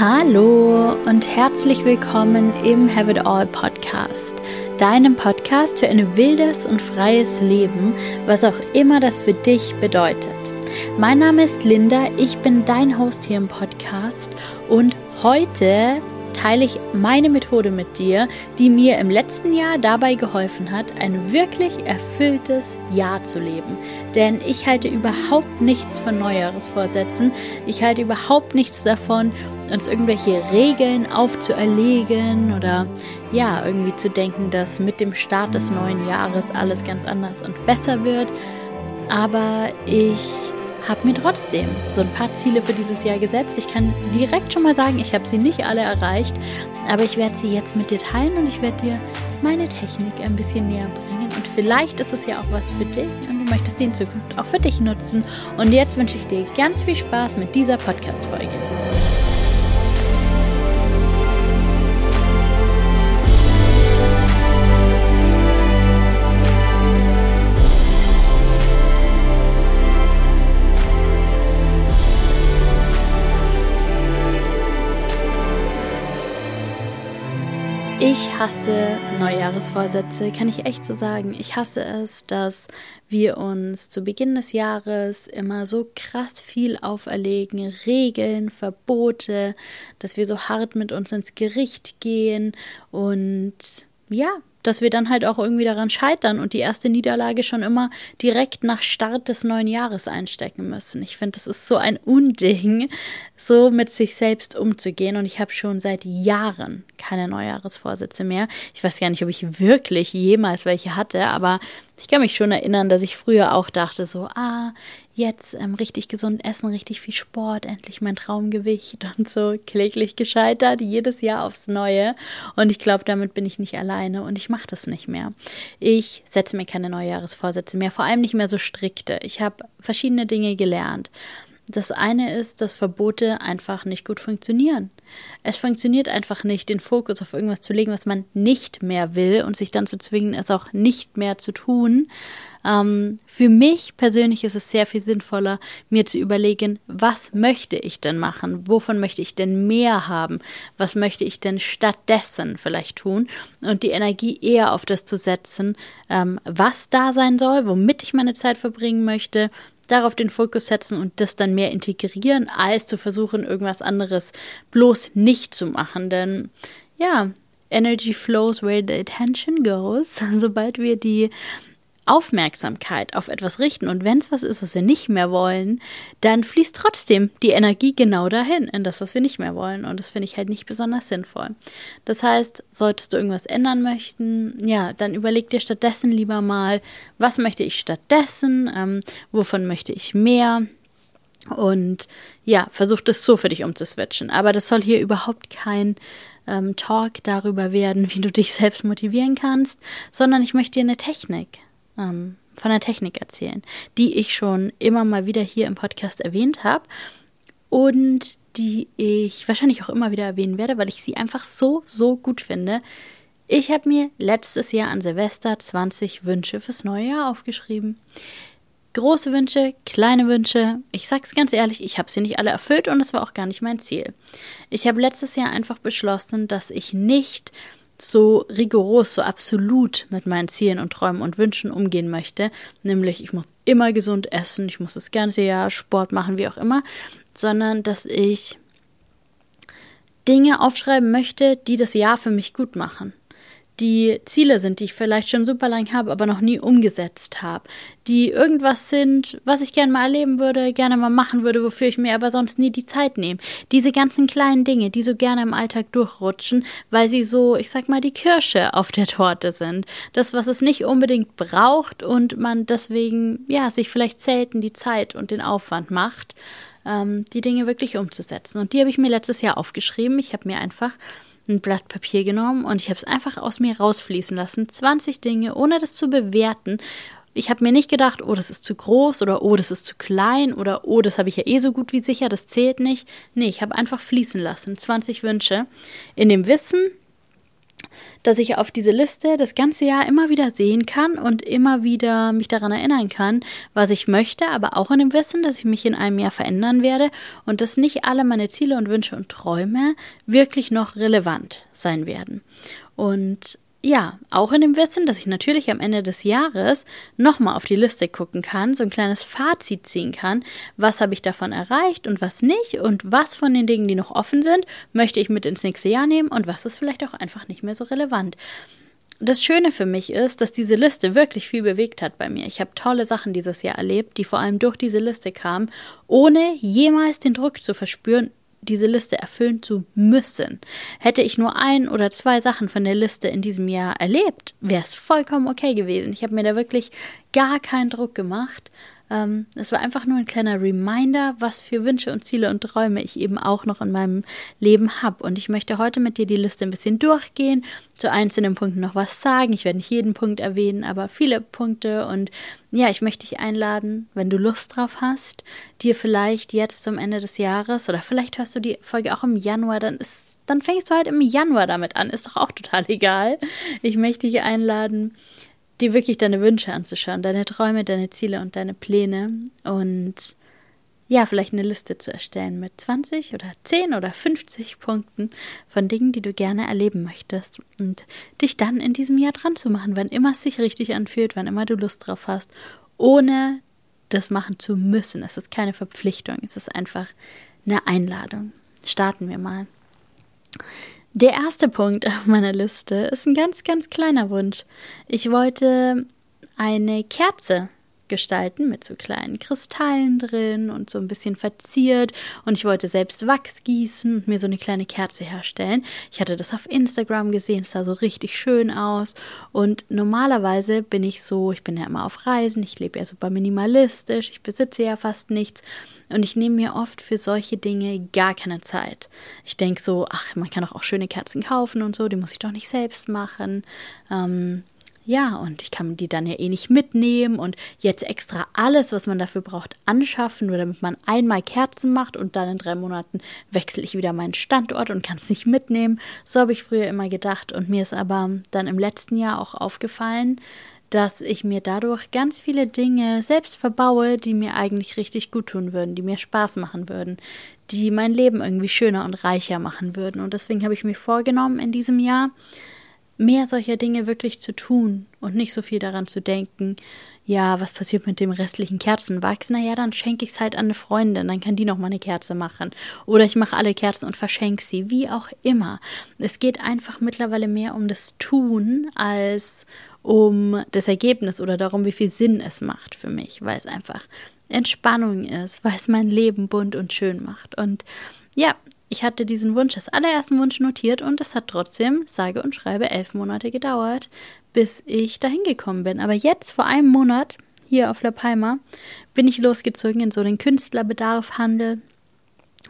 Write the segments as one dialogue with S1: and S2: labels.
S1: Hallo und herzlich willkommen im Have It All Podcast, deinem Podcast für ein wildes und freies Leben, was auch immer das für dich bedeutet. Mein Name ist Linda, ich bin dein Host hier im Podcast und heute teile ich meine Methode mit dir, die mir im letzten Jahr dabei geholfen hat, ein wirklich erfülltes Jahr zu leben. Denn ich halte überhaupt nichts von Neujahresvorsätzen. Ich halte überhaupt nichts davon, uns irgendwelche Regeln aufzuerlegen oder ja, irgendwie zu denken, dass mit dem Start des neuen Jahres alles ganz anders und besser wird. Aber ich habe mir trotzdem so ein paar Ziele für dieses Jahr gesetzt. Ich kann direkt schon mal sagen, ich habe sie nicht alle erreicht, aber ich werde sie jetzt mit dir teilen und ich werde dir meine Technik ein bisschen näher bringen. Und vielleicht ist es ja auch was für dich und du möchtest die in Zukunft auch für dich nutzen. Und jetzt wünsche ich dir ganz viel Spaß mit dieser Podcast-Folge. Ich hasse Neujahresvorsätze, kann ich echt so sagen. Ich hasse es, dass wir uns zu Beginn des Jahres immer so krass viel auferlegen, Regeln, Verbote, dass wir so hart mit uns ins Gericht gehen und ja, dass wir dann halt auch irgendwie daran scheitern und die erste Niederlage schon immer direkt nach Start des neuen Jahres einstecken müssen. Ich finde, das ist so ein Unding, so mit sich selbst umzugehen. Und ich habe schon seit Jahren keine Neujahresvorsätze mehr. Ich weiß gar nicht, ob ich wirklich jemals welche hatte, aber ich kann mich schon erinnern, dass ich früher auch dachte, so, ah, jetzt ähm, richtig gesund essen, richtig viel Sport, endlich mein Traumgewicht und so kläglich gescheitert, jedes Jahr aufs Neue. Und ich glaube, damit bin ich nicht alleine und ich mache das nicht mehr. Ich setze mir keine Neujahresvorsätze mehr, vor allem nicht mehr so strikte. Ich habe verschiedene Dinge gelernt. Das eine ist, dass Verbote einfach nicht gut funktionieren. Es funktioniert einfach nicht, den Fokus auf irgendwas zu legen, was man nicht mehr will und sich dann zu zwingen, es auch nicht mehr zu tun. Ähm, für mich persönlich ist es sehr viel sinnvoller, mir zu überlegen, was möchte ich denn machen? Wovon möchte ich denn mehr haben? Was möchte ich denn stattdessen vielleicht tun? Und die Energie eher auf das zu setzen, ähm, was da sein soll, womit ich meine Zeit verbringen möchte, darauf den Fokus setzen und das dann mehr integrieren, als zu versuchen, irgendwas anderes bloß nicht zu machen. Denn ja, Energy flows where the attention goes. Sobald wir die Aufmerksamkeit auf etwas richten und wenn es was ist, was wir nicht mehr wollen, dann fließt trotzdem die Energie genau dahin, in das, was wir nicht mehr wollen. Und das finde ich halt nicht besonders sinnvoll. Das heißt, solltest du irgendwas ändern möchten, ja, dann überleg dir stattdessen lieber mal, was möchte ich stattdessen, ähm, wovon möchte ich mehr. Und ja, versuch das so für dich umzuswitchen. Aber das soll hier überhaupt kein ähm, Talk darüber werden, wie du dich selbst motivieren kannst, sondern ich möchte dir eine Technik ähm, von der Technik erzählen, die ich schon immer mal wieder hier im Podcast erwähnt habe und die ich wahrscheinlich auch immer wieder erwähnen werde, weil ich sie einfach so, so gut finde. Ich habe mir letztes Jahr an Silvester 20 Wünsche fürs neue Jahr aufgeschrieben. Große Wünsche, kleine Wünsche. Ich sag's ganz ehrlich, ich habe sie nicht alle erfüllt und es war auch gar nicht mein Ziel. Ich habe letztes Jahr einfach beschlossen, dass ich nicht so rigoros, so absolut mit meinen Zielen und Träumen und Wünschen umgehen möchte, nämlich ich muss immer gesund essen, ich muss das ganze Jahr Sport machen, wie auch immer, sondern dass ich Dinge aufschreiben möchte, die das Jahr für mich gut machen die Ziele sind, die ich vielleicht schon super lang habe, aber noch nie umgesetzt habe, die irgendwas sind, was ich gerne mal erleben würde, gerne mal machen würde, wofür ich mir aber sonst nie die Zeit nehme. Diese ganzen kleinen Dinge, die so gerne im Alltag durchrutschen, weil sie so, ich sag mal, die Kirsche auf der Torte sind. Das, was es nicht unbedingt braucht und man deswegen, ja, sich vielleicht selten die Zeit und den Aufwand macht, ähm, die Dinge wirklich umzusetzen. Und die habe ich mir letztes Jahr aufgeschrieben. Ich habe mir einfach ein Blatt Papier genommen und ich habe es einfach aus mir rausfließen lassen. 20 Dinge, ohne das zu bewerten. Ich habe mir nicht gedacht, oh, das ist zu groß oder oh, das ist zu klein oder oh, das habe ich ja eh so gut wie sicher, das zählt nicht. Nee, ich habe einfach fließen lassen. 20 Wünsche. In dem Wissen, dass ich auf diese Liste das ganze Jahr immer wieder sehen kann und immer wieder mich daran erinnern kann, was ich möchte, aber auch in dem Wissen, dass ich mich in einem Jahr verändern werde und dass nicht alle meine Ziele und Wünsche und Träume wirklich noch relevant sein werden. Und ja, auch in dem Wissen, dass ich natürlich am Ende des Jahres nochmal auf die Liste gucken kann, so ein kleines Fazit ziehen kann, was habe ich davon erreicht und was nicht und was von den Dingen, die noch offen sind, möchte ich mit ins nächste Jahr nehmen und was ist vielleicht auch einfach nicht mehr so relevant. Das Schöne für mich ist, dass diese Liste wirklich viel bewegt hat bei mir. Ich habe tolle Sachen dieses Jahr erlebt, die vor allem durch diese Liste kamen, ohne jemals den Druck zu verspüren, diese Liste erfüllen zu müssen. Hätte ich nur ein oder zwei Sachen von der Liste in diesem Jahr erlebt, wäre es vollkommen okay gewesen. Ich habe mir da wirklich gar keinen Druck gemacht, ähm, es war einfach nur ein kleiner Reminder, was für Wünsche und Ziele und Träume ich eben auch noch in meinem Leben habe. Und ich möchte heute mit dir die Liste ein bisschen durchgehen, zu einzelnen Punkten noch was sagen. Ich werde nicht jeden Punkt erwähnen, aber viele Punkte. Und ja, ich möchte dich einladen, wenn du Lust drauf hast, dir vielleicht jetzt zum Ende des Jahres oder vielleicht hörst du die Folge auch im Januar, dann ist dann fängst du halt im Januar damit an. Ist doch auch total egal. Ich möchte dich einladen, dir wirklich deine Wünsche anzuschauen, deine Träume, deine Ziele und deine Pläne und ja, vielleicht eine Liste zu erstellen mit 20 oder 10 oder 50 Punkten von Dingen, die du gerne erleben möchtest und dich dann in diesem Jahr dran zu machen, wann immer es sich richtig anfühlt, wann immer du Lust drauf hast, ohne das machen zu müssen. Es ist keine Verpflichtung, es ist einfach eine Einladung. Starten wir mal. Der erste Punkt auf meiner Liste ist ein ganz, ganz kleiner Wunsch. Ich wollte eine Kerze gestalten mit so kleinen Kristallen drin und so ein bisschen verziert und ich wollte selbst Wachs gießen und mir so eine kleine Kerze herstellen. Ich hatte das auf Instagram gesehen, es sah so richtig schön aus und normalerweise bin ich so, ich bin ja immer auf Reisen, ich lebe ja super minimalistisch, ich besitze ja fast nichts und ich nehme mir oft für solche Dinge gar keine Zeit. Ich denke so, ach, man kann doch auch schöne Kerzen kaufen und so, die muss ich doch nicht selbst machen. Ähm, ja, und ich kann die dann ja eh nicht mitnehmen und jetzt extra alles, was man dafür braucht, anschaffen, nur damit man einmal Kerzen macht und dann in drei Monaten wechsle ich wieder meinen Standort und kann es nicht mitnehmen. So habe ich früher immer gedacht und mir ist aber dann im letzten Jahr auch aufgefallen, dass ich mir dadurch ganz viele Dinge selbst verbaue, die mir eigentlich richtig gut tun würden, die mir Spaß machen würden, die mein Leben irgendwie schöner und reicher machen würden. Und deswegen habe ich mir vorgenommen, in diesem Jahr mehr solcher Dinge wirklich zu tun und nicht so viel daran zu denken, ja, was passiert mit dem restlichen Kerzenwachs? Naja, dann schenke ich es halt an eine Freundin, dann kann die noch mal eine Kerze machen. Oder ich mache alle Kerzen und verschenke sie, wie auch immer. Es geht einfach mittlerweile mehr um das Tun als um das Ergebnis oder darum, wie viel Sinn es macht für mich, weil es einfach Entspannung ist, weil es mein Leben bunt und schön macht. Und ja, ich hatte diesen Wunsch, das allerersten Wunsch notiert und es hat trotzdem, sage und schreibe, elf Monate gedauert, bis ich dahin gekommen bin. Aber jetzt, vor einem Monat, hier auf La Palma, bin ich losgezogen in so den Künstlerbedarfhandel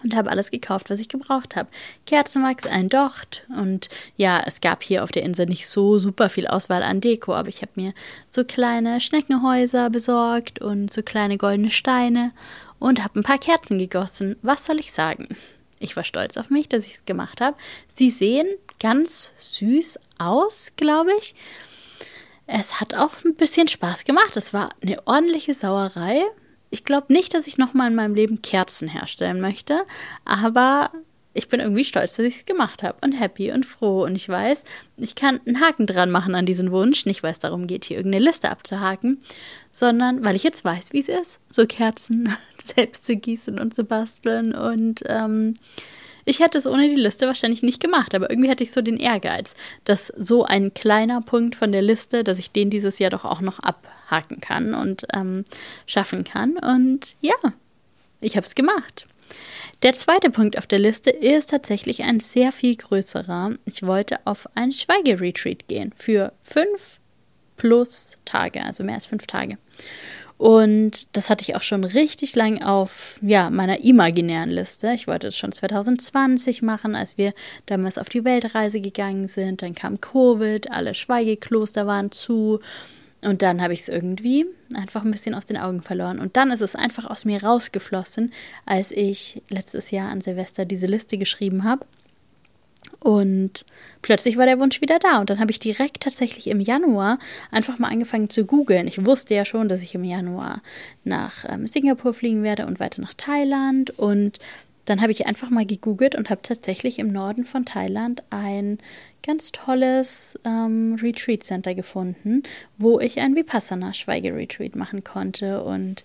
S1: und habe alles gekauft, was ich gebraucht habe. Kerzenwachs, ein Docht und ja, es gab hier auf der Insel nicht so super viel Auswahl an Deko, aber ich habe mir so kleine Schneckenhäuser besorgt und so kleine goldene Steine und habe ein paar Kerzen gegossen. Was soll ich sagen? Ich war stolz auf mich, dass ich es gemacht habe. Sie sehen ganz süß aus, glaube ich. Es hat auch ein bisschen Spaß gemacht. Es war eine ordentliche Sauerei. Ich glaube nicht, dass ich nochmal in meinem Leben Kerzen herstellen möchte, aber ich bin irgendwie stolz, dass ich es gemacht habe und happy und froh. Und ich weiß, ich kann einen Haken dran machen an diesen Wunsch. Nicht, weil es darum geht, hier irgendeine Liste abzuhaken, sondern weil ich jetzt weiß, wie es ist, so Kerzen selbst zu gießen und zu basteln. Und ähm, ich hätte es ohne die Liste wahrscheinlich nicht gemacht, aber irgendwie hatte ich so den Ehrgeiz, dass so ein kleiner Punkt von der Liste, dass ich den dieses Jahr doch auch noch abhaken kann und ähm, schaffen kann. Und ja, ich habe es gemacht. Der zweite Punkt auf der Liste ist tatsächlich ein sehr viel größerer. Ich wollte auf ein Schweigeretreat gehen für fünf plus Tage, also mehr als fünf Tage. Und das hatte ich auch schon richtig lang auf ja, meiner imaginären Liste. Ich wollte es schon 2020 machen, als wir damals auf die Weltreise gegangen sind. Dann kam Covid, alle Schweigekloster waren zu. Und dann habe ich es irgendwie einfach ein bisschen aus den Augen verloren. Und dann ist es einfach aus mir rausgeflossen, als ich letztes Jahr an Silvester diese Liste geschrieben habe. Und plötzlich war der Wunsch wieder da. Und dann habe ich direkt tatsächlich im Januar einfach mal angefangen zu googeln. Ich wusste ja schon, dass ich im Januar nach ähm, Singapur fliegen werde und weiter nach Thailand. Und dann habe ich einfach mal gegoogelt und habe tatsächlich im Norden von Thailand ein ganz tolles ähm, Retreat Center gefunden, wo ich ein Vipassana Schweigeretreat machen konnte und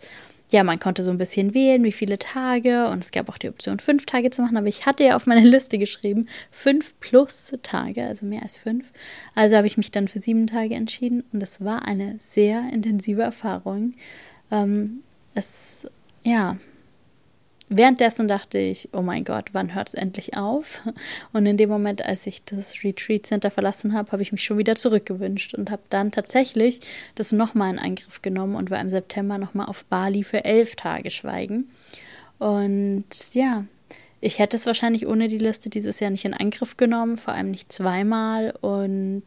S1: ja, man konnte so ein bisschen wählen, wie viele Tage und es gab auch die Option, fünf Tage zu machen, aber ich hatte ja auf meine Liste geschrieben, fünf plus Tage, also mehr als fünf. Also habe ich mich dann für sieben Tage entschieden und es war eine sehr intensive Erfahrung. Ähm, es, ja, Währenddessen dachte ich, oh mein Gott, wann hört es endlich auf? Und in dem Moment, als ich das Retreat Center verlassen habe, habe ich mich schon wieder zurückgewünscht und habe dann tatsächlich das nochmal in Angriff genommen und war im September nochmal auf Bali für elf Tage schweigen. Und ja, ich hätte es wahrscheinlich ohne die Liste dieses Jahr nicht in Angriff genommen, vor allem nicht zweimal. Und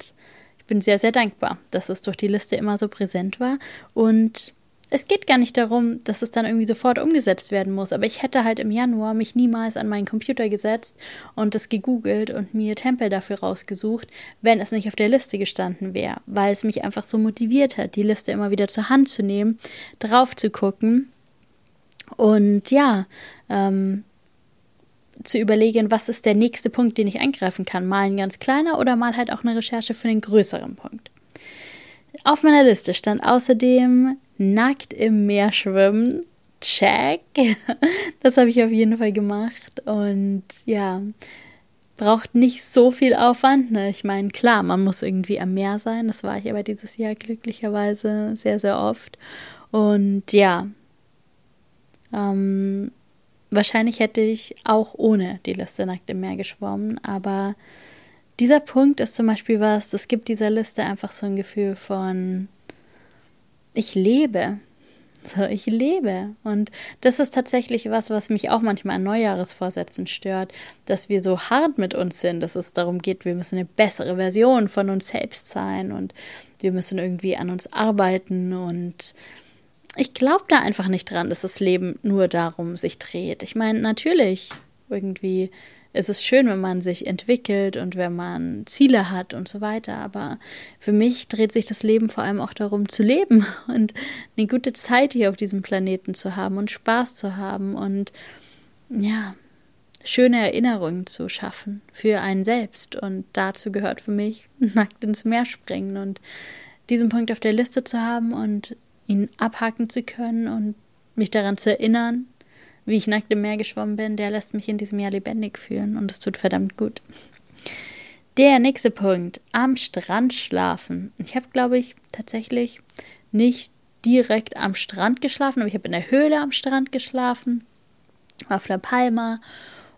S1: ich bin sehr, sehr dankbar, dass es durch die Liste immer so präsent war. Und es geht gar nicht darum, dass es dann irgendwie sofort umgesetzt werden muss, aber ich hätte halt im Januar mich niemals an meinen Computer gesetzt und das gegoogelt und mir Tempel dafür rausgesucht, wenn es nicht auf der Liste gestanden wäre, weil es mich einfach so motiviert hat, die Liste immer wieder zur Hand zu nehmen, drauf zu gucken und ja, ähm, zu überlegen, was ist der nächste Punkt, den ich angreifen kann. Mal ein ganz kleiner oder mal halt auch eine Recherche für einen größeren Punkt. Auf meiner Liste stand außerdem nackt im Meer schwimmen. Check. Das habe ich auf jeden Fall gemacht. Und ja, braucht nicht so viel Aufwand. Ne? Ich meine, klar, man muss irgendwie am Meer sein. Das war ich aber dieses Jahr glücklicherweise sehr, sehr oft. Und ja, ähm, wahrscheinlich hätte ich auch ohne die Liste nackt im Meer geschwommen. Aber dieser Punkt ist zum Beispiel was, das gibt dieser Liste einfach so ein Gefühl von ich lebe. So, ich lebe. Und das ist tatsächlich was, was mich auch manchmal an Neujahresvorsätzen stört, dass wir so hart mit uns sind, dass es darum geht, wir müssen eine bessere Version von uns selbst sein und wir müssen irgendwie an uns arbeiten und ich glaube da einfach nicht dran, dass das Leben nur darum sich dreht. Ich meine, natürlich irgendwie es ist schön, wenn man sich entwickelt und wenn man Ziele hat und so weiter. Aber für mich dreht sich das Leben vor allem auch darum zu leben und eine gute Zeit hier auf diesem Planeten zu haben und Spaß zu haben und ja, schöne Erinnerungen zu schaffen für einen selbst. Und dazu gehört für mich nackt ins Meer springen und diesen Punkt auf der Liste zu haben und ihn abhaken zu können und mich daran zu erinnern, wie ich nackt im Meer geschwommen bin, der lässt mich in diesem Jahr lebendig fühlen und es tut verdammt gut. Der nächste Punkt, am Strand schlafen. Ich habe, glaube ich, tatsächlich nicht direkt am Strand geschlafen, aber ich habe in der Höhle am Strand geschlafen, auf La Palma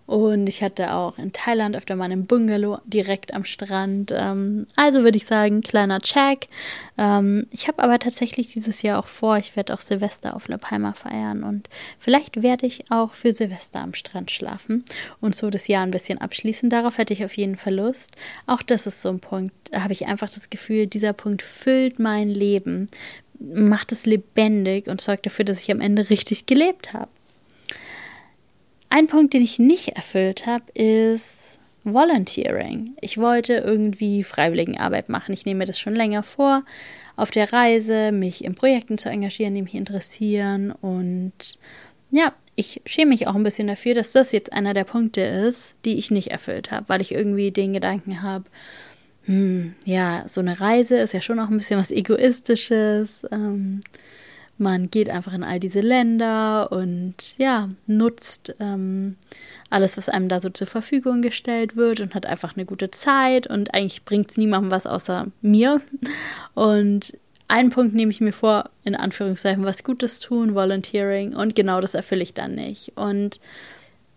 S1: und ich hatte auch in Thailand öfter mal einen Bungalow direkt am Strand. Ähm, also würde ich sagen, kleiner Check. Ähm, ich habe aber tatsächlich dieses Jahr auch vor, ich werde auch Silvester auf La Palma feiern und vielleicht werde ich auch für Silvester am Strand schlafen und so das Jahr ein bisschen abschließen. Darauf hätte ich auf jeden Fall Lust. Auch das ist so ein Punkt, da habe ich einfach das Gefühl, dieser Punkt füllt mein Leben, macht es lebendig und sorgt dafür, dass ich am Ende richtig gelebt habe. Ein Punkt, den ich nicht erfüllt habe, ist Volunteering. Ich wollte irgendwie Freiwilligenarbeit machen. Ich nehme mir das schon länger vor, auf der Reise mich in Projekten zu engagieren, die mich interessieren. Und ja, ich schäme mich auch ein bisschen dafür, dass das jetzt einer der Punkte ist, die ich nicht erfüllt habe, weil ich irgendwie den Gedanken habe, hm, ja, so eine Reise ist ja schon auch ein bisschen was Egoistisches. Ähm, man geht einfach in all diese Länder und ja, nutzt ähm, alles, was einem da so zur Verfügung gestellt wird und hat einfach eine gute Zeit und eigentlich bringt es niemandem was außer mir. Und einen Punkt nehme ich mir vor, in Anführungszeichen was Gutes tun, Volunteering und genau das erfülle ich dann nicht. Und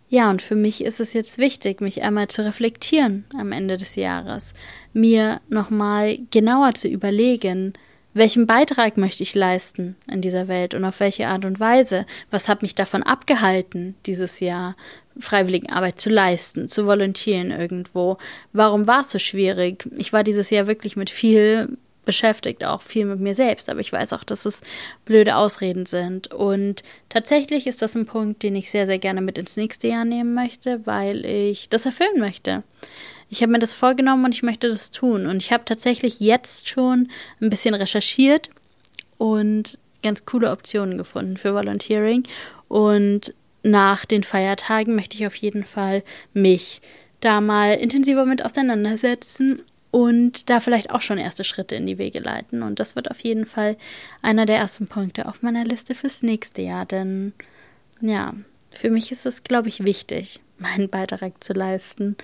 S1: ja, und für mich ist es jetzt wichtig, mich einmal zu reflektieren am Ende des Jahres, mir nochmal genauer zu überlegen, welchen Beitrag möchte ich leisten in dieser Welt und auf welche Art und Weise? Was hat mich davon abgehalten, dieses Jahr Freiwilligenarbeit zu leisten, zu volontieren irgendwo? Warum war es so schwierig? Ich war dieses Jahr wirklich mit viel beschäftigt, auch viel mit mir selbst, aber ich weiß auch, dass es blöde Ausreden sind. Und tatsächlich ist das ein Punkt, den ich sehr, sehr gerne mit ins nächste Jahr nehmen möchte, weil ich das erfüllen möchte. Ich habe mir das vorgenommen und ich möchte das tun. Und ich habe tatsächlich jetzt schon ein bisschen recherchiert und ganz coole Optionen gefunden für Volunteering. Und nach den Feiertagen möchte ich auf jeden Fall mich da mal intensiver mit auseinandersetzen und da vielleicht auch schon erste Schritte in die Wege leiten. Und das wird auf jeden Fall einer der ersten Punkte auf meiner Liste fürs nächste Jahr, denn ja, für mich ist es, glaube ich, wichtig, meinen Beitrag zu leisten.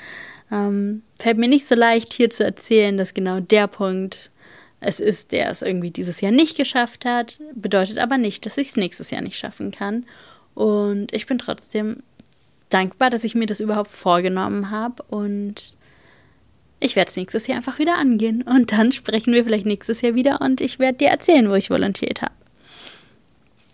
S1: Ähm, fällt mir nicht so leicht, hier zu erzählen, dass genau der Punkt es ist, der es irgendwie dieses Jahr nicht geschafft hat, bedeutet aber nicht, dass ich es nächstes Jahr nicht schaffen kann. Und ich bin trotzdem dankbar, dass ich mir das überhaupt vorgenommen habe und ich werde es nächstes Jahr einfach wieder angehen und dann sprechen wir vielleicht nächstes Jahr wieder und ich werde dir erzählen, wo ich volontiert habe.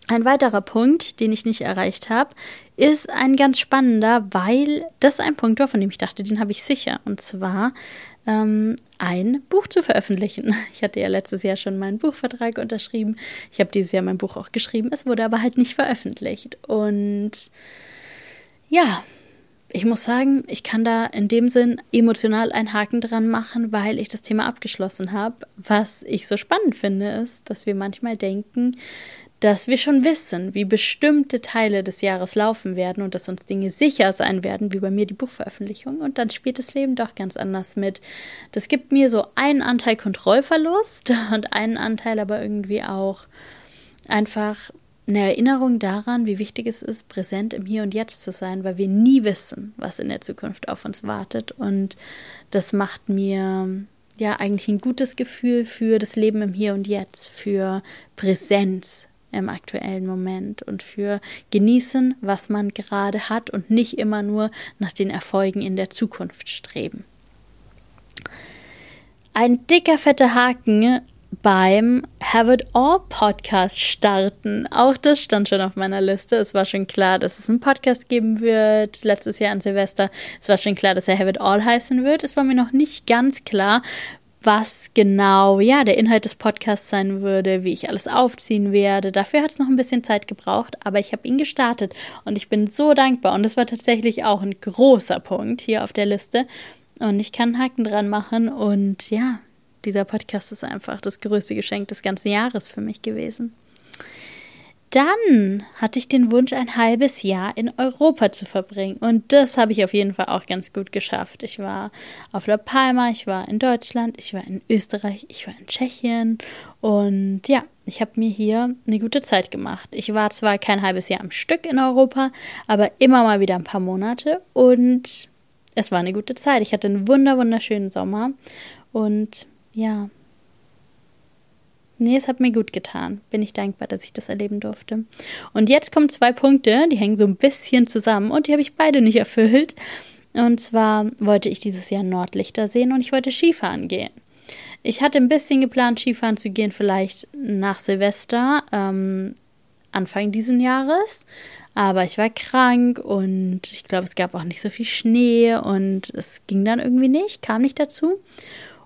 S1: Ein weiterer Punkt, den ich nicht erreicht habe, ist ein ganz spannender, weil das ein Punkt war, von dem ich dachte, den habe ich sicher. Und zwar ähm, ein Buch zu veröffentlichen. Ich hatte ja letztes Jahr schon meinen Buchvertrag unterschrieben. Ich habe dieses Jahr mein Buch auch geschrieben. Es wurde aber halt nicht veröffentlicht. Und ja, ich muss sagen, ich kann da in dem Sinn emotional einen Haken dran machen, weil ich das Thema abgeschlossen habe. Was ich so spannend finde, ist, dass wir manchmal denken, dass wir schon wissen, wie bestimmte Teile des Jahres laufen werden und dass uns Dinge sicher sein werden, wie bei mir die Buchveröffentlichung. Und dann spielt das Leben doch ganz anders mit. Das gibt mir so einen Anteil Kontrollverlust und einen Anteil aber irgendwie auch einfach eine Erinnerung daran, wie wichtig es ist, präsent im Hier und Jetzt zu sein, weil wir nie wissen, was in der Zukunft auf uns wartet. Und das macht mir ja eigentlich ein gutes Gefühl für das Leben im Hier und Jetzt, für Präsenz, im aktuellen Moment und für genießen, was man gerade hat und nicht immer nur nach den Erfolgen in der Zukunft streben. Ein dicker, fetter Haken beim Have It All Podcast starten. Auch das stand schon auf meiner Liste. Es war schon klar, dass es einen Podcast geben wird. Letztes Jahr an Silvester. Es war schon klar, dass er Have It All heißen wird. Es war mir noch nicht ganz klar, was genau ja der Inhalt des Podcasts sein würde, wie ich alles aufziehen werde. Dafür hat es noch ein bisschen Zeit gebraucht, aber ich habe ihn gestartet und ich bin so dankbar und das war tatsächlich auch ein großer Punkt hier auf der Liste und ich kann einen Haken dran machen und ja, dieser Podcast ist einfach das größte Geschenk des ganzen Jahres für mich gewesen. Dann hatte ich den Wunsch, ein halbes Jahr in Europa zu verbringen. Und das habe ich auf jeden Fall auch ganz gut geschafft. Ich war auf La Palma, ich war in Deutschland, ich war in Österreich, ich war in Tschechien. Und ja, ich habe mir hier eine gute Zeit gemacht. Ich war zwar kein halbes Jahr am Stück in Europa, aber immer mal wieder ein paar Monate. Und es war eine gute Zeit. Ich hatte einen wunder wunderschönen Sommer. Und ja, Nee, es hat mir gut getan. Bin ich dankbar, dass ich das erleben durfte. Und jetzt kommen zwei Punkte, die hängen so ein bisschen zusammen und die habe ich beide nicht erfüllt. Und zwar wollte ich dieses Jahr Nordlichter sehen und ich wollte Skifahren gehen. Ich hatte ein bisschen geplant, Skifahren zu gehen, vielleicht nach Silvester, ähm, Anfang diesen Jahres. Aber ich war krank und ich glaube, es gab auch nicht so viel Schnee und es ging dann irgendwie nicht, kam nicht dazu.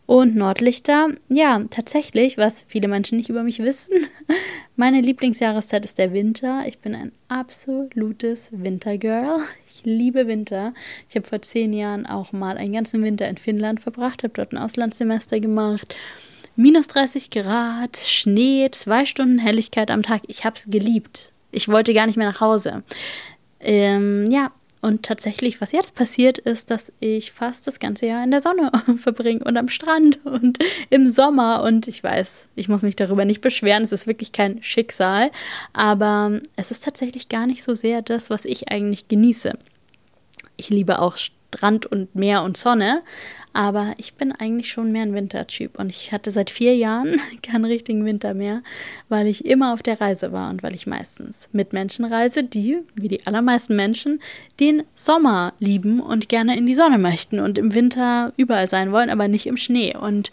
S1: Und Nordlichter, ja, tatsächlich, was viele Menschen nicht über mich wissen, meine Lieblingsjahreszeit ist der Winter. Ich bin ein absolutes Wintergirl. Ich liebe Winter. Ich habe vor zehn Jahren auch mal einen ganzen Winter in Finnland verbracht, habe dort ein Auslandssemester gemacht. Minus 30 Grad, Schnee, zwei Stunden Helligkeit am Tag. Ich habe es geliebt. Ich wollte gar nicht mehr nach Hause. Ähm, ja, und tatsächlich, was jetzt passiert, ist, dass ich fast das ganze Jahr in der Sonne verbringe und am Strand und im Sommer. Und ich weiß, ich muss mich darüber nicht beschweren. Es ist wirklich kein Schicksal. Aber es ist tatsächlich gar nicht so sehr das, was ich eigentlich genieße. Ich liebe auch Strand und Meer und Sonne. Aber ich bin eigentlich schon mehr ein Wintertyp und ich hatte seit vier Jahren keinen richtigen Winter mehr, weil ich immer auf der Reise war und weil ich meistens mit Menschen reise, die, wie die allermeisten Menschen, den Sommer lieben und gerne in die Sonne möchten und im Winter überall sein wollen, aber nicht im Schnee. Und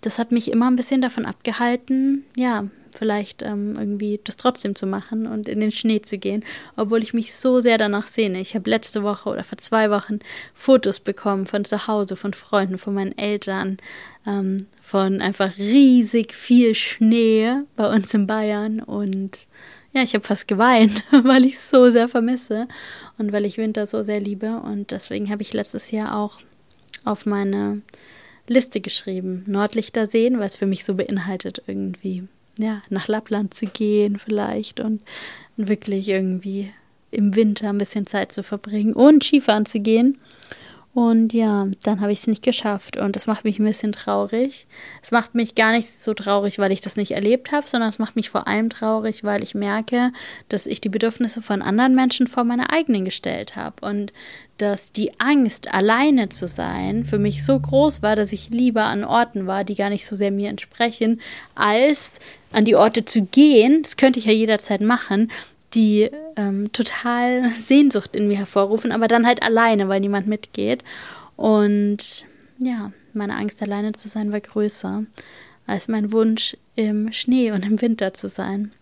S1: das hat mich immer ein bisschen davon abgehalten, ja, vielleicht ähm, irgendwie das trotzdem zu machen und in den Schnee zu gehen, obwohl ich mich so sehr danach sehne. Ich habe letzte Woche oder vor zwei Wochen Fotos bekommen von zu Hause, von Freunden, von meinen Eltern, ähm, von einfach riesig viel Schnee bei uns in Bayern und ja, ich habe fast geweint, weil ich es so sehr vermisse und weil ich Winter so sehr liebe und deswegen habe ich letztes Jahr auch auf meine Liste geschrieben. Nordlichter sehen, es für mich so beinhaltet, irgendwie, ja, nach Lappland zu gehen vielleicht und wirklich irgendwie im Winter ein bisschen Zeit zu verbringen und Skifahren zu gehen. Und ja, dann habe ich es nicht geschafft und das macht mich ein bisschen traurig. Es macht mich gar nicht so traurig, weil ich das nicht erlebt habe, sondern es macht mich vor allem traurig, weil ich merke, dass ich die Bedürfnisse von anderen Menschen vor meine eigenen gestellt habe und dass die Angst, alleine zu sein, für mich so groß war, dass ich lieber an Orten war, die gar nicht so sehr mir entsprechen, als an die Orte zu gehen. Das könnte ich ja jederzeit machen, die ähm, total Sehnsucht in mir hervorrufen, aber dann halt alleine, weil niemand mitgeht. Und ja, meine Angst alleine zu sein war größer als mein Wunsch im Schnee und im Winter zu sein.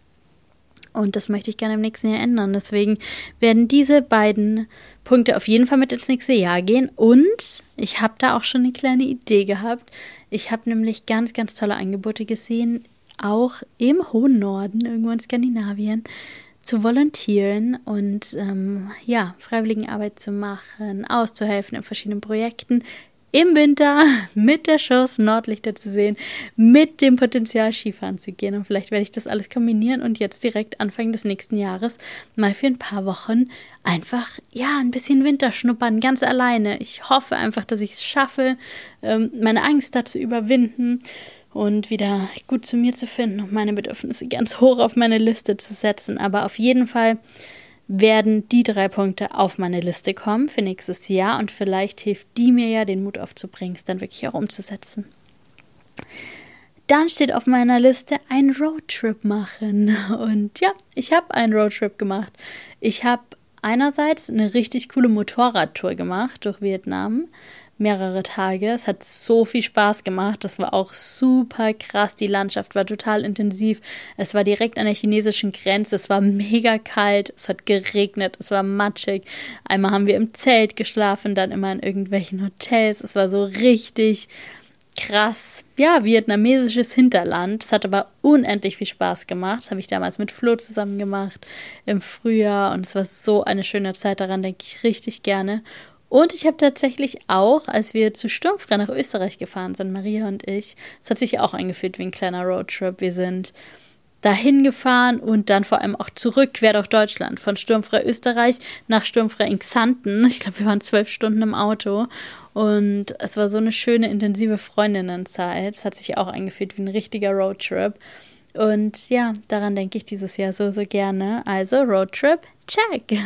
S1: Und das möchte ich gerne im nächsten Jahr ändern. Deswegen werden diese beiden Punkte auf jeden Fall mit ins nächste Jahr gehen. Und ich habe da auch schon eine kleine Idee gehabt. Ich habe nämlich ganz, ganz tolle Angebote gesehen, auch im hohen Norden, irgendwo in Skandinavien, zu volontieren und ähm, ja, Freiwilligenarbeit zu machen, auszuhelfen in verschiedenen Projekten im Winter mit der Chance Nordlichter zu sehen, mit dem Potenzial Skifahren zu gehen. Und vielleicht werde ich das alles kombinieren und jetzt direkt Anfang des nächsten Jahres mal für ein paar Wochen einfach, ja, ein bisschen Winter schnuppern, ganz alleine. Ich hoffe einfach, dass ich es schaffe, ähm, meine Angst da zu überwinden und wieder gut zu mir zu finden und meine Bedürfnisse ganz hoch auf meine Liste zu setzen. Aber auf jeden Fall werden die drei Punkte auf meine Liste kommen für nächstes Jahr und vielleicht hilft die mir ja, den Mut aufzubringen, es dann wirklich auch umzusetzen. Dann steht auf meiner Liste ein Roadtrip machen. Und ja, ich habe einen Roadtrip gemacht. Ich habe einerseits eine richtig coole Motorradtour gemacht durch Vietnam mehrere Tage. Es hat so viel Spaß gemacht. Das war auch super krass. Die Landschaft war total intensiv. Es war direkt an der chinesischen Grenze. Es war mega kalt. Es hat geregnet. Es war matschig. Einmal haben wir im Zelt geschlafen, dann immer in irgendwelchen Hotels. Es war so richtig krass, ja, vietnamesisches Hinterland. Es hat aber unendlich viel Spaß gemacht. Das habe ich damals mit Flo zusammen gemacht im Frühjahr und es war so eine schöne Zeit. Daran denke ich richtig gerne. Und ich habe tatsächlich auch, als wir zu Sturmfrei nach Österreich gefahren sind, Maria und ich, es hat sich auch eingeführt wie ein kleiner Roadtrip. Wir sind dahin gefahren und dann vor allem auch zurück quer durch Deutschland. Von Sturmfrei Österreich nach Sturmfrei in Xanten. Ich glaube, wir waren zwölf Stunden im Auto. Und es war so eine schöne, intensive Freundinnenzeit. Es hat sich auch eingeführt wie ein richtiger Roadtrip. Und ja, daran denke ich dieses Jahr so, so gerne. Also Roadtrip, check.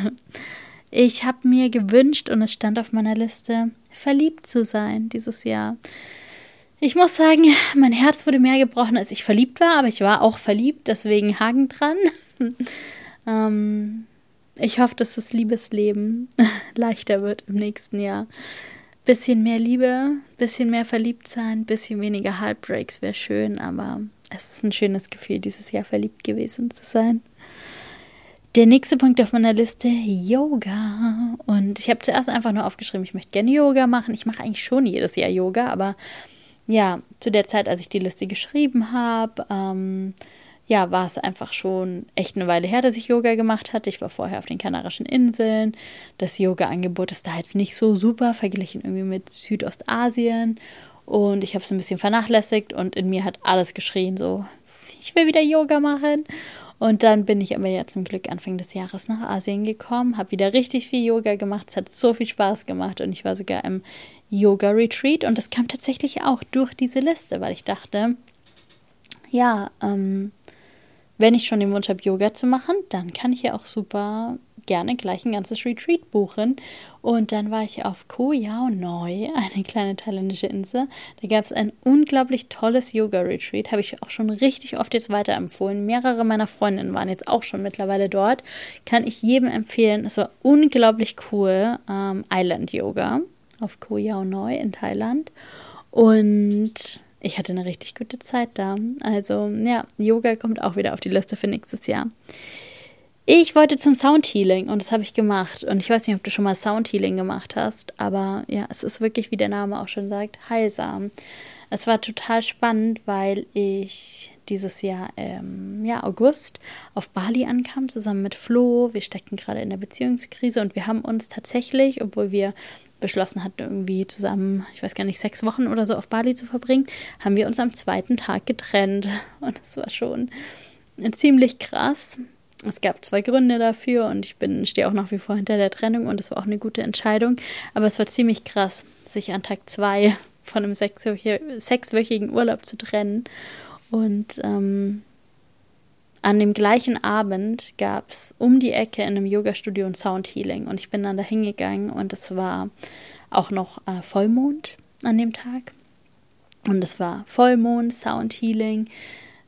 S1: Ich habe mir gewünscht und es stand auf meiner Liste, verliebt zu sein dieses Jahr. Ich muss sagen, mein Herz wurde mehr gebrochen, als ich verliebt war, aber ich war auch verliebt, deswegen Haken dran. ähm, ich hoffe, dass das Liebesleben leichter wird im nächsten Jahr. Bisschen mehr Liebe, bisschen mehr verliebt sein, bisschen weniger Heartbreaks wäre schön, aber es ist ein schönes Gefühl, dieses Jahr verliebt gewesen zu sein. Der nächste Punkt auf meiner Liste, Yoga. Und ich habe zuerst einfach nur aufgeschrieben, ich möchte gerne Yoga machen. Ich mache eigentlich schon jedes Jahr Yoga, aber ja, zu der Zeit, als ich die Liste geschrieben habe, ähm, ja, war es einfach schon echt eine Weile her, dass ich Yoga gemacht hatte. Ich war vorher auf den Kanarischen Inseln. Das Yoga-Angebot ist da jetzt nicht so super, verglichen irgendwie mit Südostasien. Und ich habe es ein bisschen vernachlässigt und in mir hat alles geschrien, so, ich will wieder Yoga machen. Und dann bin ich aber ja zum Glück Anfang des Jahres nach Asien gekommen, habe wieder richtig viel Yoga gemacht. Es hat so viel Spaß gemacht und ich war sogar im Yoga-Retreat und das kam tatsächlich auch durch diese Liste, weil ich dachte, ja, ähm, wenn ich schon den Wunsch habe, Yoga zu machen, dann kann ich ja auch super gerne gleich ein ganzes Retreat buchen. Und dann war ich auf Koh Yao Noi, eine kleine thailändische Insel. Da gab es ein unglaublich tolles Yoga-Retreat. Habe ich auch schon richtig oft jetzt weiterempfohlen. Mehrere meiner Freundinnen waren jetzt auch schon mittlerweile dort. Kann ich jedem empfehlen. Es war unglaublich cool. Ähm, Island Yoga auf Koh Yao Noi in Thailand. Und ich hatte eine richtig gute Zeit da. Also ja, Yoga kommt auch wieder auf die Liste für nächstes Jahr. Ich wollte zum Soundhealing und das habe ich gemacht. Und ich weiß nicht, ob du schon mal Soundhealing gemacht hast, aber ja, es ist wirklich, wie der Name auch schon sagt, heilsam. Es war total spannend, weil ich dieses Jahr im ja, August auf Bali ankam, zusammen mit Flo. Wir steckten gerade in der Beziehungskrise und wir haben uns tatsächlich, obwohl wir beschlossen hatten, irgendwie zusammen, ich weiß gar nicht, sechs Wochen oder so auf Bali zu verbringen, haben wir uns am zweiten Tag getrennt. Und das war schon ziemlich krass. Es gab zwei Gründe dafür und ich bin, stehe auch nach wie vor hinter der Trennung und es war auch eine gute Entscheidung. Aber es war ziemlich krass, sich an Tag zwei von einem sechswöchigen Urlaub zu trennen. Und ähm, an dem gleichen Abend gab es um die Ecke in einem Yoga-Studio ein Soundhealing und ich bin dann da hingegangen und es war auch noch äh, Vollmond an dem Tag. Und es war Vollmond, Soundhealing.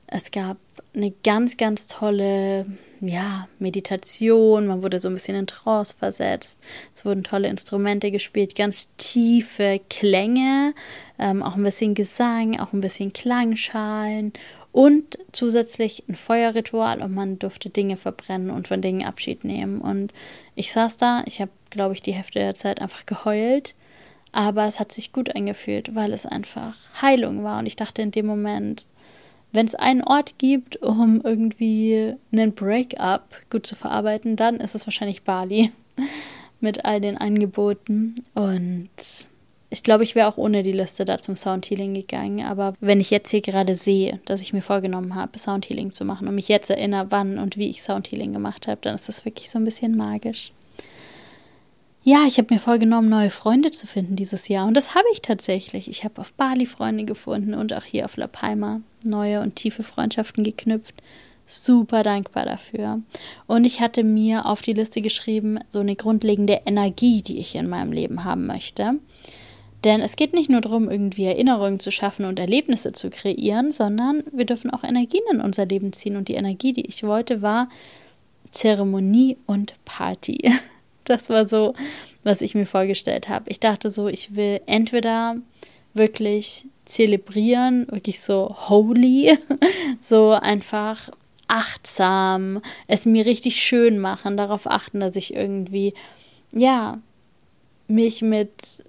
S1: Es gab eine ganz, ganz tolle ja, Meditation. Man wurde so ein bisschen in Trance versetzt. Es wurden tolle Instrumente gespielt, ganz tiefe Klänge, ähm, auch ein bisschen Gesang, auch ein bisschen Klangschalen und zusätzlich ein Feuerritual und man durfte Dinge verbrennen und von Dingen Abschied nehmen. Und ich saß da, ich habe, glaube ich, die Hälfte der Zeit einfach geheult, aber es hat sich gut angefühlt, weil es einfach Heilung war. Und ich dachte in dem Moment, wenn es einen Ort gibt, um irgendwie einen Breakup gut zu verarbeiten, dann ist es wahrscheinlich Bali mit all den Angeboten. Und ich glaube, ich wäre auch ohne die Liste da zum Soundhealing gegangen. Aber wenn ich jetzt hier gerade sehe, dass ich mir vorgenommen habe, Soundhealing zu machen und mich jetzt erinnere, wann und wie ich Soundhealing gemacht habe, dann ist das wirklich so ein bisschen magisch. Ja, ich habe mir vorgenommen, neue Freunde zu finden dieses Jahr. Und das habe ich tatsächlich. Ich habe auf Bali Freunde gefunden und auch hier auf La Palma neue und tiefe Freundschaften geknüpft. Super dankbar dafür. Und ich hatte mir auf die Liste geschrieben, so eine grundlegende Energie, die ich in meinem Leben haben möchte. Denn es geht nicht nur darum, irgendwie Erinnerungen zu schaffen und Erlebnisse zu kreieren, sondern wir dürfen auch Energien in unser Leben ziehen. Und die Energie, die ich wollte, war Zeremonie und Party. Das war so, was ich mir vorgestellt habe. Ich dachte so, ich will entweder wirklich zelebrieren, wirklich so holy, so einfach achtsam, es mir richtig schön machen, darauf achten, dass ich irgendwie, ja, mich mit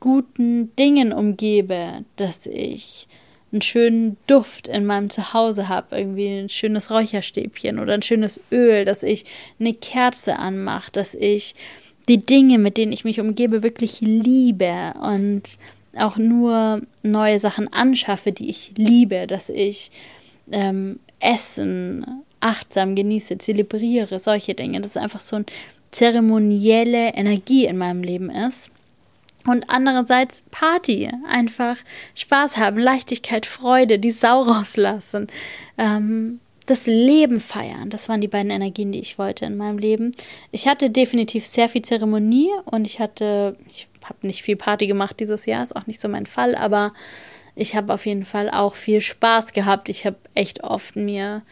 S1: guten Dingen umgebe, dass ich einen schönen Duft in meinem Zuhause habe, irgendwie ein schönes Räucherstäbchen oder ein schönes Öl, dass ich eine Kerze anmache, dass ich die Dinge, mit denen ich mich umgebe, wirklich liebe und auch nur neue Sachen anschaffe, die ich liebe, dass ich ähm, Essen achtsam genieße, zelebriere, solche Dinge, dass es einfach so eine zeremonielle Energie in meinem Leben ist. Und andererseits Party, einfach Spaß haben, Leichtigkeit, Freude, die Sau rauslassen, ähm, das Leben feiern. Das waren die beiden Energien, die ich wollte in meinem Leben. Ich hatte definitiv sehr viel Zeremonie und ich hatte, ich habe nicht viel Party gemacht dieses Jahr, ist auch nicht so mein Fall, aber ich habe auf jeden Fall auch viel Spaß gehabt. Ich habe echt oft mir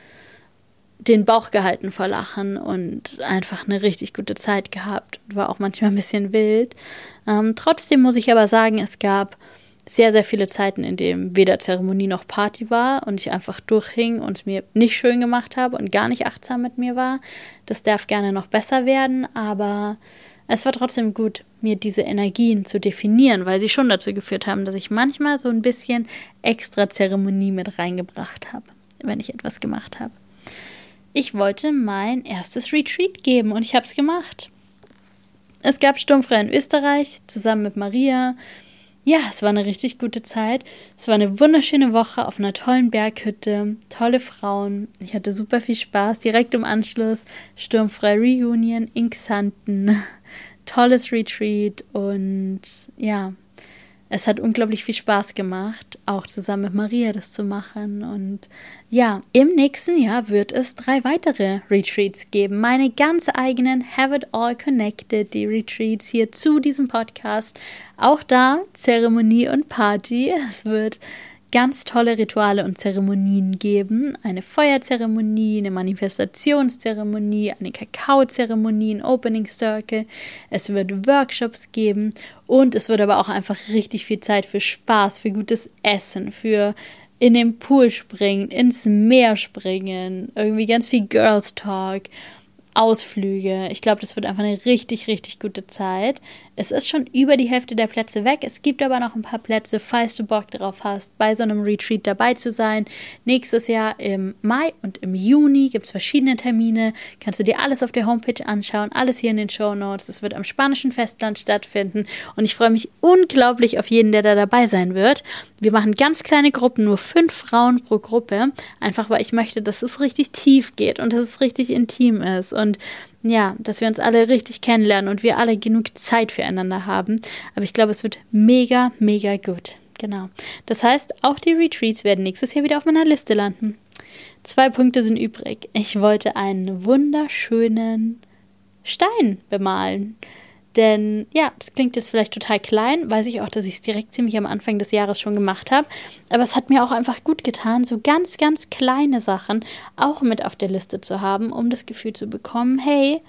S1: den Bauch gehalten vor Lachen und einfach eine richtig gute Zeit gehabt. War auch manchmal ein bisschen wild. Ähm, trotzdem muss ich aber sagen, es gab sehr, sehr viele Zeiten, in denen weder Zeremonie noch Party war und ich einfach durchhing und es mir nicht schön gemacht habe und gar nicht achtsam mit mir war. Das darf gerne noch besser werden, aber es war trotzdem gut, mir diese Energien zu definieren, weil sie schon dazu geführt haben, dass ich manchmal so ein bisschen extra Zeremonie mit reingebracht habe, wenn ich etwas gemacht habe ich wollte mein erstes Retreat geben und ich habe es gemacht. Es gab Sturmfrei in Österreich zusammen mit Maria. Ja, es war eine richtig gute Zeit. Es war eine wunderschöne Woche auf einer tollen Berghütte, tolle Frauen. Ich hatte super viel Spaß. Direkt im Anschluss Sturmfrei Reunion in Xanten. Tolles Retreat und ja, es hat unglaublich viel Spaß gemacht, auch zusammen mit Maria das zu machen. Und ja, im nächsten Jahr wird es drei weitere Retreats geben. Meine ganz eigenen Have It All Connected, die Retreats hier zu diesem Podcast. Auch da Zeremonie und Party. Es wird ganz tolle Rituale und Zeremonien geben. Eine Feuerzeremonie, eine Manifestationszeremonie, eine Kakaozeremonie, ein Opening Circle. Es wird Workshops geben und es wird aber auch einfach richtig viel Zeit für Spaß, für gutes Essen, für in den Pool springen, ins Meer springen, irgendwie ganz viel Girls Talk. Ausflüge. Ich glaube, das wird einfach eine richtig, richtig gute Zeit. Es ist schon über die Hälfte der Plätze weg. Es gibt aber noch ein paar Plätze, falls du Bock drauf hast, bei so einem Retreat dabei zu sein. Nächstes Jahr im Mai und im Juni gibt es verschiedene Termine. Kannst du dir alles auf der Homepage anschauen, alles hier in den Show Notes. Es wird am spanischen Festland stattfinden und ich freue mich unglaublich auf jeden, der da dabei sein wird. Wir machen ganz kleine Gruppen, nur fünf Frauen pro Gruppe, einfach weil ich möchte, dass es richtig tief geht und dass es richtig intim ist und ja, dass wir uns alle richtig kennenlernen und wir alle genug Zeit füreinander haben. Aber ich glaube, es wird mega, mega gut. Genau. Das heißt, auch die Retreats werden nächstes Jahr wieder auf meiner Liste landen. Zwei Punkte sind übrig. Ich wollte einen wunderschönen Stein bemalen. Denn ja, das klingt jetzt vielleicht total klein, weiß ich auch, dass ich es direkt ziemlich am Anfang des Jahres schon gemacht habe. Aber es hat mir auch einfach gut getan, so ganz, ganz kleine Sachen auch mit auf der Liste zu haben, um das Gefühl zu bekommen, hey,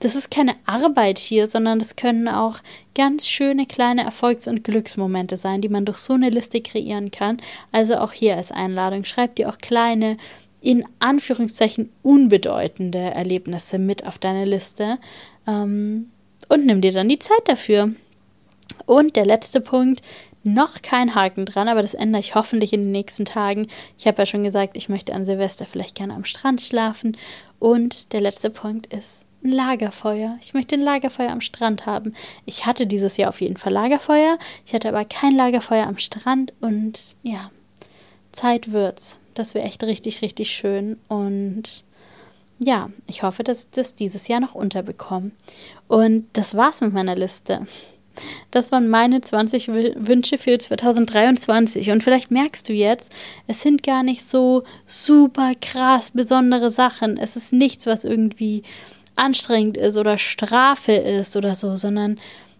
S1: das ist keine Arbeit hier, sondern das können auch ganz schöne kleine Erfolgs- und Glücksmomente sein, die man durch so eine Liste kreieren kann. Also auch hier als Einladung, schreibt dir auch kleine, in Anführungszeichen unbedeutende Erlebnisse mit auf deine Liste. Ähm, und nimm dir dann die Zeit dafür. Und der letzte Punkt, noch kein Haken dran, aber das ändere ich hoffentlich in den nächsten Tagen. Ich habe ja schon gesagt, ich möchte an Silvester vielleicht gerne am Strand schlafen. Und der letzte Punkt ist ein Lagerfeuer. Ich möchte ein Lagerfeuer am Strand haben. Ich hatte dieses Jahr auf jeden Fall Lagerfeuer. Ich hatte aber kein Lagerfeuer am Strand und ja, Zeit wird's. Das wäre echt richtig, richtig schön. Und ja, ich hoffe, dass ich das dieses Jahr noch unterbekomme. Und das war's mit meiner Liste. Das waren meine 20 Wünsche für 2023. Und vielleicht merkst du jetzt, es sind gar nicht so super krass besondere Sachen. Es ist nichts, was irgendwie anstrengend ist oder Strafe ist oder so, sondern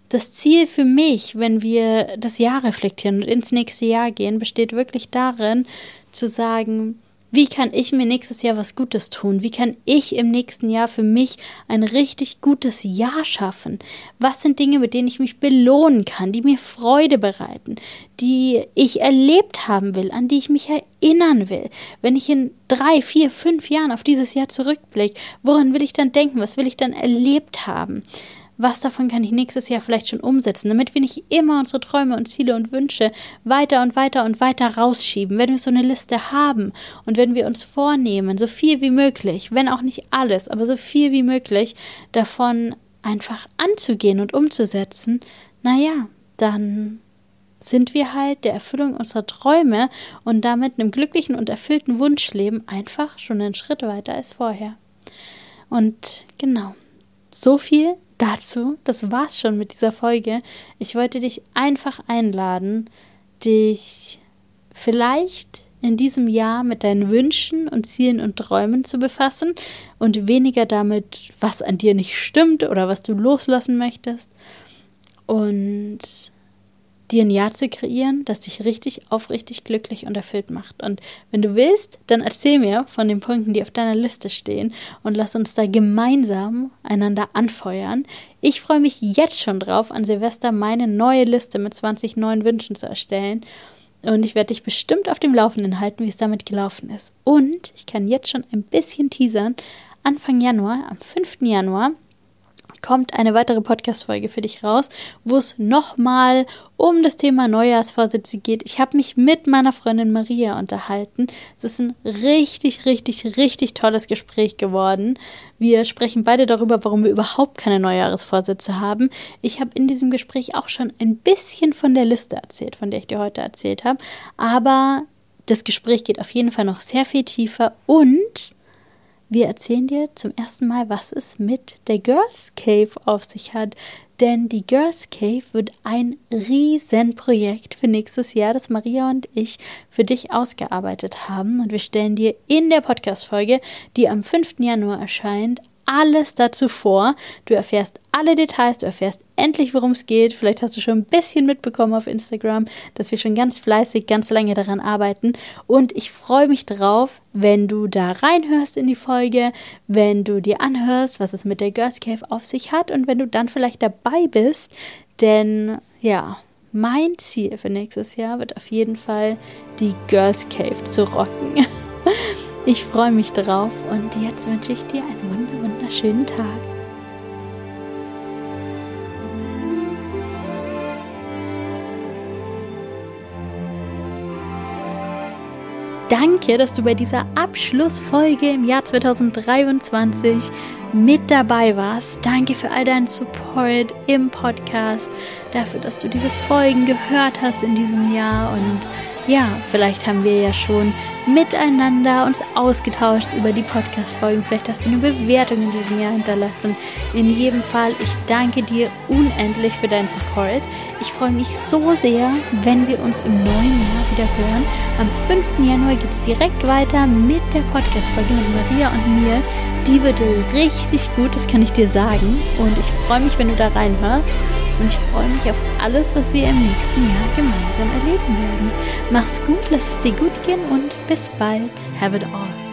S1: das Ziel für mich, wenn wir das Jahr reflektieren und ins nächste Jahr gehen, besteht wirklich darin, zu sagen, wie kann ich mir nächstes Jahr was Gutes tun? Wie kann ich im nächsten Jahr für mich ein richtig gutes Jahr schaffen? Was sind Dinge, mit denen ich mich belohnen kann, die mir Freude bereiten, die ich erlebt haben will, an die ich mich erinnern will? Wenn ich in drei, vier, fünf Jahren auf dieses Jahr zurückblicke, woran will ich dann denken? Was will ich dann erlebt haben? Was davon kann ich nächstes Jahr vielleicht schon umsetzen, damit wir nicht immer unsere Träume und Ziele und Wünsche weiter und weiter und weiter rausschieben. Wenn wir so eine Liste haben und wenn wir uns vornehmen, so viel wie möglich, wenn auch nicht alles, aber so viel wie möglich davon einfach anzugehen und umzusetzen, naja, dann sind wir halt der Erfüllung unserer Träume und damit einem glücklichen und erfüllten Wunschleben einfach schon einen Schritt weiter als vorher. Und genau, so viel dazu. Das war's schon mit dieser Folge. Ich wollte dich einfach einladen, dich vielleicht in diesem Jahr mit deinen Wünschen und Zielen und Träumen zu befassen und weniger damit, was an dir nicht stimmt oder was du loslassen möchtest. Und dir ein Jahr zu kreieren, das dich richtig aufrichtig glücklich und erfüllt macht. Und wenn du willst, dann erzähl mir von den Punkten, die auf deiner Liste stehen und lass uns da gemeinsam einander anfeuern. Ich freue mich jetzt schon drauf, an Silvester meine neue Liste mit 20 neuen Wünschen zu erstellen. Und ich werde dich bestimmt auf dem Laufenden halten, wie es damit gelaufen ist. Und ich kann jetzt schon ein bisschen teasern. Anfang Januar, am 5. Januar, kommt eine weitere Podcast-Folge für dich raus, wo es nochmal um das Thema Neujahrsvorsätze geht. Ich habe mich mit meiner Freundin Maria unterhalten. Es ist ein richtig, richtig, richtig tolles Gespräch geworden. Wir sprechen beide darüber, warum wir überhaupt keine Neujahresvorsätze haben. Ich habe in diesem Gespräch auch schon ein bisschen von der Liste erzählt, von der ich dir heute erzählt habe. Aber das Gespräch geht auf jeden Fall noch sehr viel tiefer und wir erzählen dir zum ersten Mal, was es mit der Girls Cave auf sich hat. Denn die Girls Cave wird ein Riesenprojekt für nächstes Jahr, das Maria und ich für dich ausgearbeitet haben. Und wir stellen dir in der Podcast-Folge, die am 5. Januar erscheint, alles dazu vor. Du erfährst alle Details, du erfährst endlich, worum es geht. Vielleicht hast du schon ein bisschen mitbekommen auf Instagram, dass wir schon ganz fleißig, ganz lange daran arbeiten. Und ich freue mich drauf, wenn du da reinhörst in die Folge, wenn du dir anhörst, was es mit der Girls Cave auf sich hat und wenn du dann vielleicht dabei bist. Denn ja, mein Ziel für nächstes Jahr wird auf jeden Fall die Girls Cave zu rocken. Ich freue mich drauf und jetzt wünsche ich dir einen wunderschönen Tag. Danke, dass du bei dieser Abschlussfolge im Jahr 2023 mit dabei warst. Danke für all deinen Support im Podcast dafür, dass du diese Folgen gehört hast in diesem Jahr und ja, vielleicht haben wir ja schon miteinander uns ausgetauscht über die Podcast-Folgen. Vielleicht hast du eine Bewertung in diesem Jahr hinterlassen. In jedem Fall, ich danke dir unendlich für deinen Support. Ich freue mich so sehr, wenn wir uns im neuen Jahr wieder hören. Am 5. Januar geht es direkt weiter mit der Podcast-Folge mit Maria und mir. Die wird richtig gut, das kann ich dir sagen. Und ich freue mich, wenn du da reinhörst. Und ich freue mich auf alles, was wir im nächsten Jahr gemeinsam erleben werden. Mach's gut, lass es dir gut gehen und bis bald. Have it all.